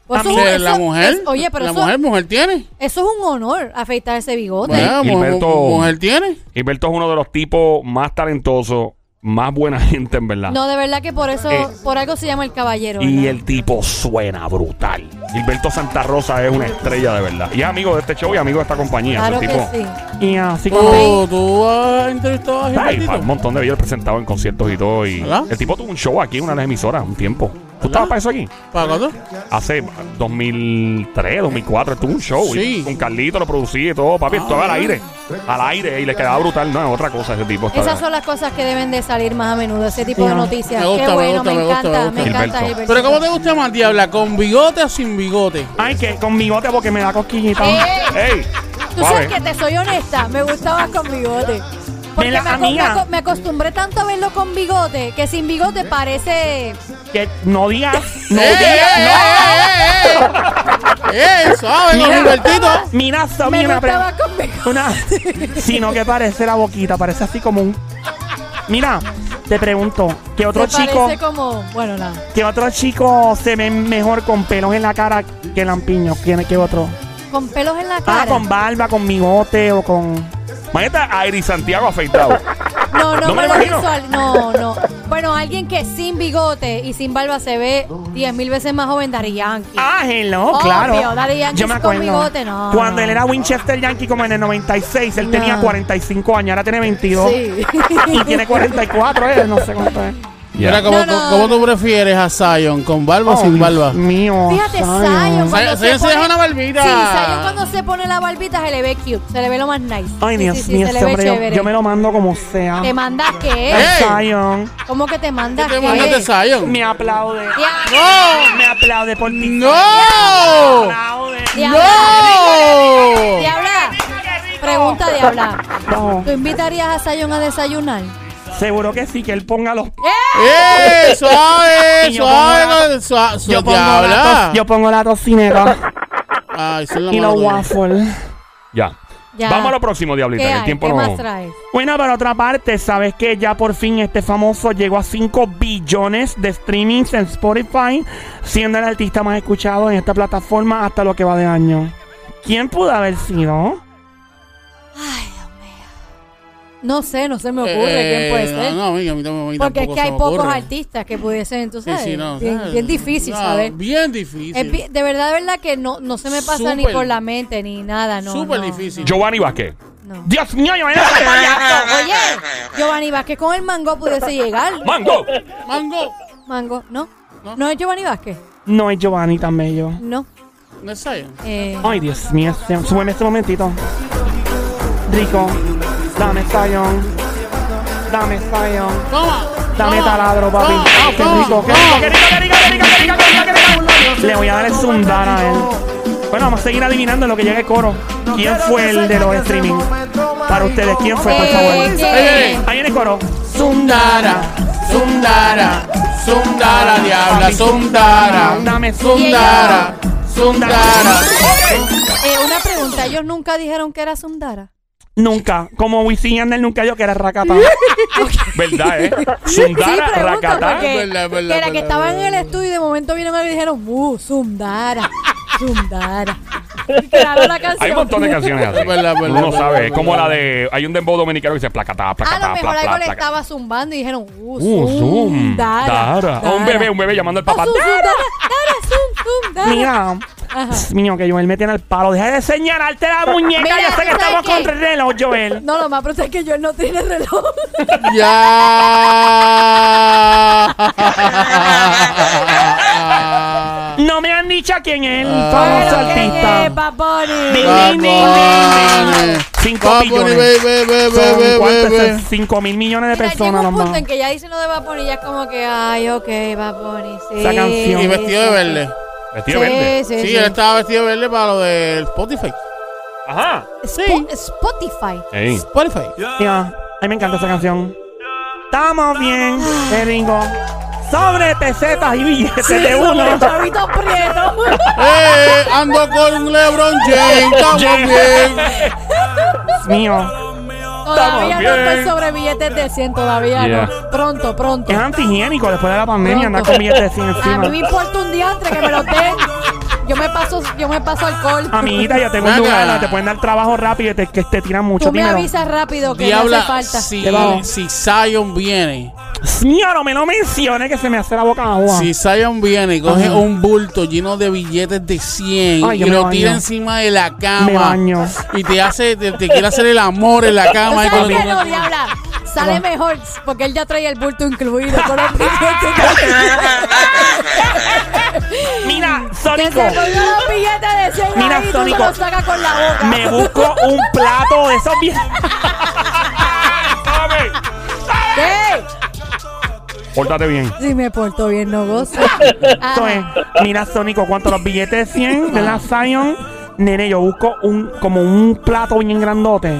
Pues eso- eso- la mujer. es- oye, pero la eso, mujer, mujer tiene. eso es un honor, afeitar ese bigote. Bueno, Gilberto- mu- mujer tiene. Gilberto es uno de los tipos más talentosos, más buena gente en verdad. No, de verdad que por eso, Eh, por algo se llama el caballero. Y ¿verdad? el tipo suena brutal. Gilberto Santa Rosa es una estrella de verdad. Y es amigo de este show y amigo de esta compañía. Claro que sí. Y así como. ¿Tú, tú has entrevistado a Ay, Gilbertito? un montón de videos presentados en conciertos y todo. Y ¿Verdad? el tipo tuvo un show aquí en una de las emisoras un tiempo. ¿Tú estabas para eso aquí? ¿Para cuándo? Hace 2003, 2004, estuvo un show. Sí. Y con Carlito lo producía y todo, papi. Estuvo al aire. Al aire. Y le quedaba brutal. No, es otra cosa ese tipo. está- Esas son las cosas que deben de salir más a menudo, ese tipo de noticias. Me gusta, Qué me bueno, gusta, me, me gusta, encanta, me me, gusta. encanta. Gilberto. Pero ¿cómo te gusta más, Diabla? ¿Con bigote o sin bigote? Ay, que con bigote porque me da cosquillita. Eh, ¡Ey! Tú sabes que te soy honesta, me gustaba con bigote. Porque me, aco- amiga. me me acostumbré tanto a verlo con bigote que sin bigote parece. Que no digas, no ¡Eh, digas, eh, eh, eh! ¡Eh, suave Mira. Gilbertito! no. Con bigote. una, sino que parece la boquita, parece así como un. Mira, te pregunto, ¿qué otro chico, parece como. Bueno, nada. qué otro chico se ve mejor con pelos en la cara que Lampiño? ¿Quién, qué otro? Con pelos en la cara. Ah, con barba, con bigote o con. Imagínate a Iris Santiago afeitado. No, no, No me imagino. visual. No, no. Bueno, alguien que sin bigote y sin barba se ve 10 mil veces más joven, Daddy Yankee. Ah, hello, Obvio, claro. Daddy Yankee Yo me con acuerdo. bigote, no, Cuando no. él era Winchester Yankee, como en el 96, él No. tenía 45 años, ahora tiene 22. Sí. Y tiene 44, eh, no sé cuánto es. Ya. Mira, ¿cómo, No, no. cómo tú prefieres a Zion? ¿Con barba o Oh, sin Dios barba? mío. Fíjate, Zion. Zion. Zion se deja una barbita. Sí, Zion cuando se pone la barbita se le ve cute. Se le ve lo más nice. Ay, Sí, Dios sí, sí, mío, hombre, yo, me lo mando como sea. ¿Te mandas qué? ¡Ey! Zion ¿Cómo que te mandas ¿Qué te qué? mandas de Zion? me aplaude. Ya- Me aplaude por ti. ¡No! aplaude. Diabla. ¡No! Diabla. Pregunta, Diabla. No, ¿Tú invitarías a Zion a desayunar? Seguro que sí, que él ponga los. ¡Eh! ¡Suave! Y yo ¡Suave! pongo la- con- sua- sua- Yo pongo, la yo pongo la tocineta Ay, eso es la y los waffles. Ya. Ya. Vamos a lo próximo, Diablita. ¿Qué que el tiempo ¿Qué no. más traes? Bueno, por otra parte, sabes que ya por fin este famoso llegó a 5 billones de streamings en Spotify, siendo el artista más escuchado en esta plataforma hasta lo que va de año. ¿Quién pudo haber sido? No sé, no se me ocurre quién puede Eh, ser. No, no, a mí, a mí tampoco- a mí Porque es que hay pocos ocurre. artistas que pudiesen, tú Sí, sí, no, bien, bien difícil, No, ¿sabes? Bien difícil. Es de verdad, de verdad que no, no se me pasa ni por la mente ni nada, no. Súper no, difícil. Giovanni Vázquez. no. Dios mío, ese payaso. Oye, Giovanni Vázquez con el mango pudiese llegar. ¡Mango! Mango. Mango, ¿no? No. ¿No es Giovanni Vázquez? No es Giovanni tan bello. No. No es. Eh, Ay, Dios mío, súbeme este momentito. Rico, dame Zion. Dame Zion. Toma. Dame taladro, papi. qué rico, qué rico, qué rico, qué rico, qué rico, qué rico, qué rico, qué rico. Le voy a dar el zundar a él. Bueno, vamos a seguir adivinando en lo que llega el coro. ¿Quién fue el de los streaming? Para ustedes, ¿quién fue, por favor? Ahí viene el coro. Zundara, Zundara, Zundara, diabla, Zundara. Dame Zundara, Zundara. eh, una pregunta, ellos nunca dijeron que era Sundara. Nunca. Como Wisin y Yandel nunca yo que era Rakata. ¿Verdad, eh? Sundara pregunta, Rakata. porque verdad, es verdad, que era que verdad, estaban es en el verdad. estudio y de momento vinieron y dijeron, ¡uh, Sundara! Sundara. Y crearon la canción. Hay un montón de canciones así. Es verdad, es verdad, Uno verdad, sabe. es como verdad. la de. Hay un dembow dominicano que dice placata, A placata, lo mejor algo le estaba zumbando y dijeron, ¡uh, Uh, zoom. Sundara! Dara. O un bebé, un bebé llamando al Ah, papá. Dara, Dara, zoom, zoom, Dara. Mira. Ajá. Mío, que Joel me tiene al palo. Deja de señalarte la muñeca. Mira, yo sé ¿tú que estamos qué? contra el reloj, Joel. No, lo más pronto es que yo no tiene reloj. Ya. No me han dicho quién es el Ah. famoso Pero, ¿quién artista. Ding, ding, ve, Son, ve, ¿cuántos? ve, Son ve. Cinco mil millones de Mira, personas llega un punto en que ya dicen lo de Bad Bunny, ya es como que, ay, ok, Bad Bunny, sí. Esa canción. Y vestido de verde. Vestido verde. Sí, sí, Sí, sí. él estaba vestido de verde para lo del Spotify. Ajá. Spo- Spotify. Ey. Spotify. Mira, a mí me encanta esa canción. Estamos bien, qué rico. Sobre pesetas y billetes de uno. Chavito Prieto. ¡Eh! Ando con LeBron James. Estamos bien. Dios mío. Todavía no estoy sobre billetes de 100, todavía Yeah. no. Pronto, pronto. Es antihigiénico después de la pandemia andar con billetes de 100 A mí me importa un diantre que me los den. Yo me paso, yo me paso alcohol. Amiguita, yo tengo un lugar te pueden dar trabajo rápido y te, que te tiran mucho Tú me dinero. avisas rápido que no Diabla, hace falta. si, si Zion viene, Mío, no me lo menciones que se me hace la boca agua. si Zion viene y coge Ajá. un bulto lleno de billetes de 100 Ay, y me lo baño. tira encima de la Me cama baño. y te hace, te, te quiere hacer el amor en la ¿Tú cama. y sabes con- qué no, diabla? Sale mejor porque él ya trae el bulto incluido con los billetes. Sónico. se cogió los billetes de 100 Mira, ahí y tú Sónico, se los sacas con la boca. Me busco un plato de esos bien. ¡Sabe! ¿Qué? Pórtate bien. Si me porto bien, no gozo. Esto es, mira, Sónico, ¿cuánto los billetes de 100 de la Zion? Nene, yo busco un como un plato bien grandote.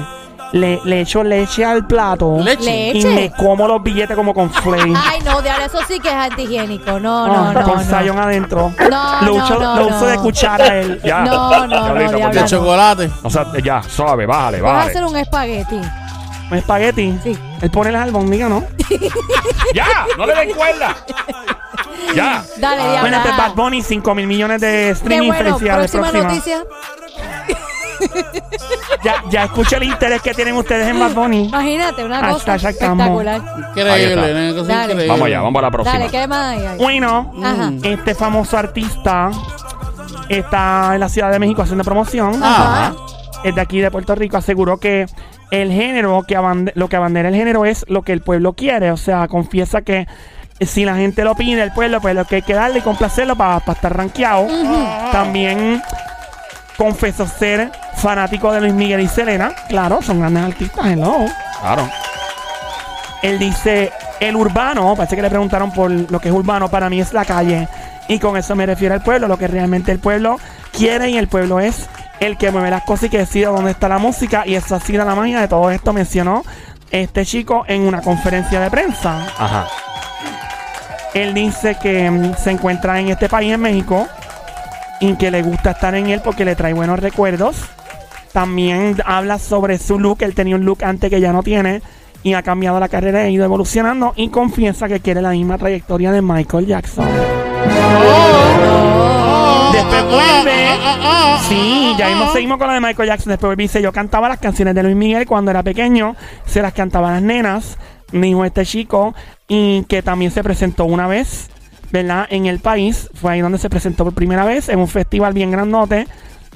Le, le echo leche al plato. Leche. Y me como los billetes como con flame. Ay, no, de ahora eso sí que es antihigiénico. No, Ah, no, no. con no. Zion adentro. No, lo no, uso, no, lo no. uso de cuchara él. Ya. No, no, Ya, no, De no. chocolate. O sea, ya, suave, bájale, Vas a bájale. hacer un espagueti. Un espagueti. Sí. Él pone las albóndigas, ¿no? ¡Ya! ¡No le den cuerda! ¡Ya! Dale, diabla. Bueno, este es Bad Bunny, 5 mil millones de Qué streaming. bueno, Felicidades, próxima próxima. noticia. Ya, ya escuché el interés que tienen ustedes en Bad Bunny. Imagínate, una cosa Hasta ya estamos. espectacular. Ahí. Increíble, una cosa Dale. increíble. Vamos allá, vamos a la próxima. Dale, ¿qué más hay? ahí? Bueno, Ajá. este famoso artista está en la Ciudad de México haciendo promoción. Ajá. Es de aquí de Puerto Rico. Aseguró que el género, que lo que abandera el género es lo que el pueblo quiere. O sea, confiesa que si la gente lo pide, el pueblo, pues lo que hay que darle y complacerlo para estar rankeado. También confesó ser fanático de Luis Miguel y Selena. Claro, son grandes artistas, hello. Claro. Él dice, el urbano, parece que le preguntaron por lo que es urbano, para mí es la calle. Y con eso me refiero al pueblo, lo que realmente el pueblo quiere y el pueblo es el que mueve las cosas y que decide dónde está la música. Y eso ha sido la magia de todo esto, mencionó este chico en una conferencia de prensa. Ajá. Él dice que mm, se encuentra en este país, en México, y que le gusta estar en él porque le trae buenos recuerdos. También habla sobre su look. Él tenía un look antes que ya no tiene y ha cambiado la carrera, ha ido evolucionando y confiesa que quiere la misma trayectoria de Michael Jackson. Después vuelve. Sí, ya mismo seguimos con la de Michael Jackson. Después dice: Yo cantaba las canciones de Luis Miguel cuando era pequeño, se las cantaba a las nenas. Me dijo este chico, y que también se presentó una vez, ¿verdad? En el país. Fue ahí donde se presentó por primera vez, en un festival bien grandote.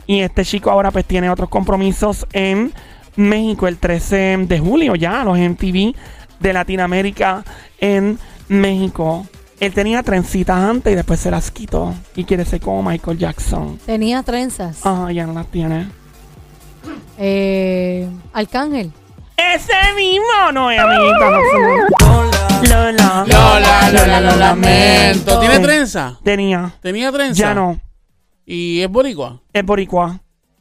Y este chico ahora pues tiene otros compromisos en México el 13 de julio ya, los MTV de Latinoamérica en México. Él tenía trencitas antes y después se las quitó. Y quiere ser como Michael Jackson. Tenía trenzas. Ah, ya no las tiene. Eh, Arcángel. Ese mismo no es amiguita. No, Lola. Lola, Lola, lo lamento. ¿Tiene trenza? Tenía. ¿Tenía trenza? Ya no. ¿Y es boricua? Es boricua.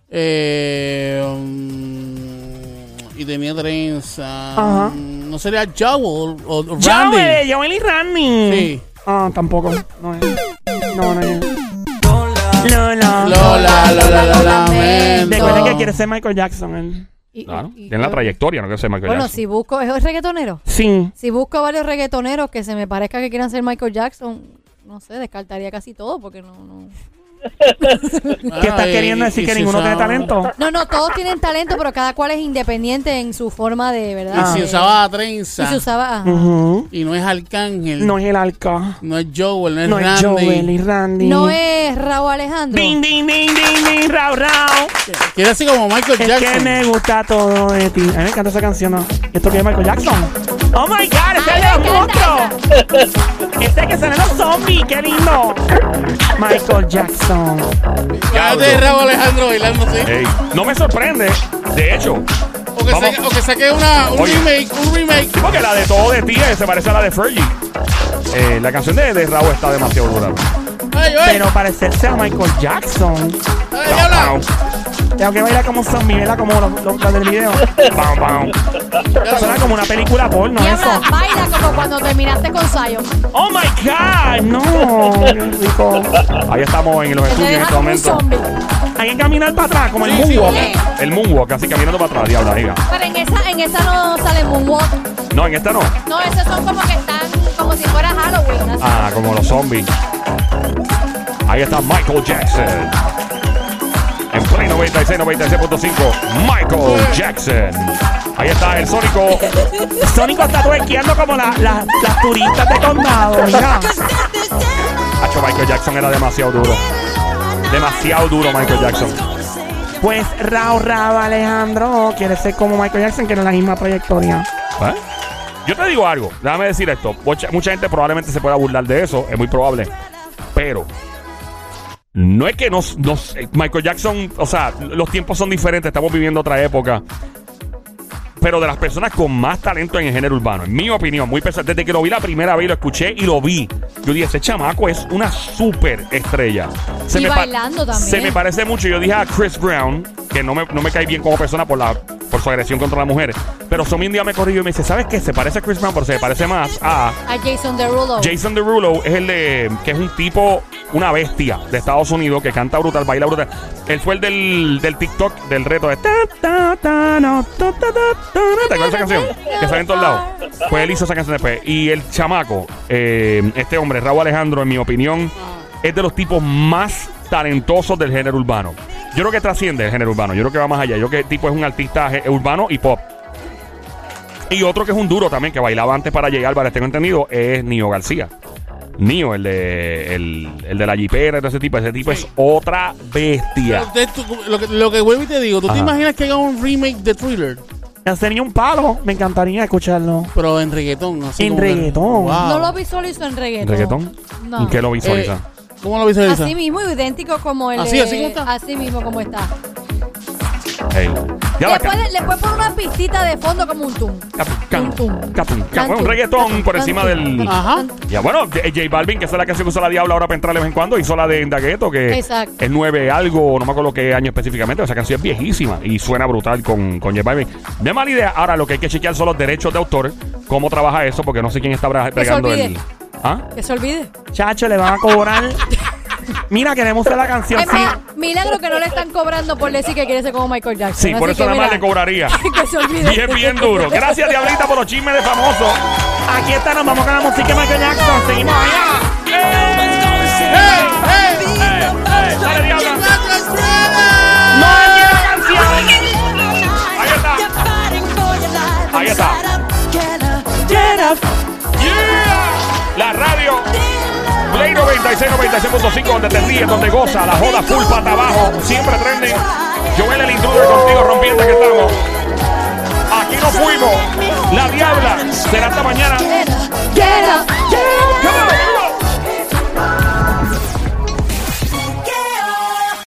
Eh, mm, y tenía trenza. Ajá. Mm, ¿No sería Joel o, o Randy? Joel, Joel y Randy. Sí. Ah, tampoco. No es. No, no es. Lola. Lola, Lola, lo lamento. Recuerden que quiere ser Michael Jackson. él. Y- Claro. y- y- Tiene la trayectoria, no que sea Michael Bueno, Jackson. si busco, ¿es reggaetonero? Sí. Si busco varios reggaetoneros que se me parezca que quieran ser Michael Jackson, no sé, descartaría casi todo porque no, no. ¿Qué estás y- queriendo decir? y ¿Que si ninguno tiene usaba- talento? No, no, todos tienen talento, pero cada cual es independiente en su forma de, Y ¿verdad? si Eh, usaba y trenza. se usaba, ajá. Ujú. Y no es Arcángel. No es el Alca. No es Joel, no es No es Randy. Joel y Randy. No es Raúl Alejandro. Ding, ding, ding, ding, ding, rau, rau. Quiere decir como Michael Es Jackson. que me gusta todo de ti. A mí me encanta esa canción. ¿no? ¿Esto que es Michael Jackson? ¡Oh, my God! ¡Este es el monstruo! Este que salen los zombies. ¡Qué lindo! Michael Jackson. De Raúl Alejandro bailando. Ey, no me sorprende. De hecho, O que, saque, o que saque una, un Oye. remake, un remake. sí, porque la de todo de ti eh, se parece a la de Fergie. Eh, la canción de, de Raúl está demasiado dura. Ay, ay, Pero parecerse a Michael Jackson. ay. Tengo que bailar como zombie, ¿verdad? Como los los- los del video. Bam, bam. Suena como una película porno Diabla, eso. baila como cuando terminaste con Zion. ¡Oh, my God! ¡No! ¡Qué rico! Ahí estamos en los te estudios en este momento. zombie. Hay que caminar para atrás, como el Sí, sí, moonwalk. sí. El moonwalk, así caminando para atrás, diabla, diga. Pero en esa, en esa no sale Moonwalk. No, en esta no. No, esos son como que están como si fuera Halloween. así. Ah, como los zombies. Ahí está Michael Jackson. En Play 96, 96.5, Michael Jackson. Ahí está el Sónico. Sónico está tuerqueando como la- la- las turistas de condado, mira. Hacho, Michael Jackson era demasiado duro. Demasiado duro Michael Jackson. Pues Rao Rao Alejandro quiere ser como Michael Jackson, que era la misma trayectoria. ¿Eh? Yo te digo algo, déjame decir esto. Mucha, mucha gente probablemente se pueda burlar de eso, es muy probable. Pero no es que nos, Michael Jackson, o sea, los tiempos son diferentes, estamos viviendo otra época. Pero de las personas con más talento en el género urbano, en mi opinión, muy personal, desde que lo vi la primera vez lo escuché y lo vi, yo dije, ese chamaco es una súper estrella. Y pa- bailando también. Se me parece mucho, yo dije a Chris Brown, que no me, no me cae bien como persona por la por su agresión contra las mujeres, pero Somi un día me corrigió y me dice, ¿sabes qué? Se parece a Chris Brown, pero se parece más a... A Jason Derulo. Jason Derulo es el de que es un tipo, una bestia de Estados Unidos que canta brutal, baila brutal. Él fue el del, del TikTok del reto de ¿Te acuerdas esa canción? Que sale en todos lados. Pues él hizo esa canción después. Y el chamaco, eh, este hombre, Raúl Alejandro, en mi opinión, es de los tipos más talentosos del género urbano. Yo creo que trasciende el género urbano. Yo creo que va más allá. Yo creo que el tipo es un artista urbano y pop. Y otro que es un duro también, que bailaba antes para llegar, para tengo entendido, es Nio García. Nio, el de, el, el de la jipera, y todo ese tipo. Ese tipo es otra bestia. Pero lo, que, lo que vuelvo y te digo, ¿tú Ajá. te imaginas que haga un remake de Thriller? Ya sería un palo. Me encantaría escucharlo. Pero en reggaetón. Así En como que- reggaetón. Wow. No lo visualizo en reggaetón. ¿Reggaetón? No. ¿En qué lo visualiza? Eh, ¿Cómo lo visualizas? Así mismo, idéntico como el ¿Así, así como está? Así mismo como está. Ey. Ya le puedes poner una pistita de fondo como un tum. Cap- can- Tum, un reggaetón por encima del. Ajá. Ya bueno, J J Balvin, que esa es la canción que usa la Diabla ahora para entrar de vez en cuando, hizo la de Indagueto, que Exacto. es nueve algo, no me acuerdo qué año específicamente, esa canción es viejísima y suena brutal con, con J Balvin. Es mala idea, ahora lo que hay que chequear son los derechos de autor, cómo trabaja eso, porque no sé quién está bra- bregando olvide. el... ¿Ah? Que se olvide. Chacho, le van a cobrar. Mira, queremos hacer la canción. Es más, milagro que no le están cobrando por decir que quiere ser como Michael Jackson. Sí, por eso que nada más mira, le cobraría. que se olvide. Bien, bien duro. Gracias, Diablita, por los chismes de famosos. Aquí está, nos vamos con la música de Michael Jackson. Seguimos allá. Dale, Diabla. ¡No es la canción! Ahí está. Ahí está. Get up. Yeah. La radio. Play 96, 96.5, donde te ríes, donde goza, la joda full pata abajo, siempre trending. Joel el intruder contigo rompiendo que estamos. Aquí nos fuimos. La diabla será hasta mañana. Get up, get up.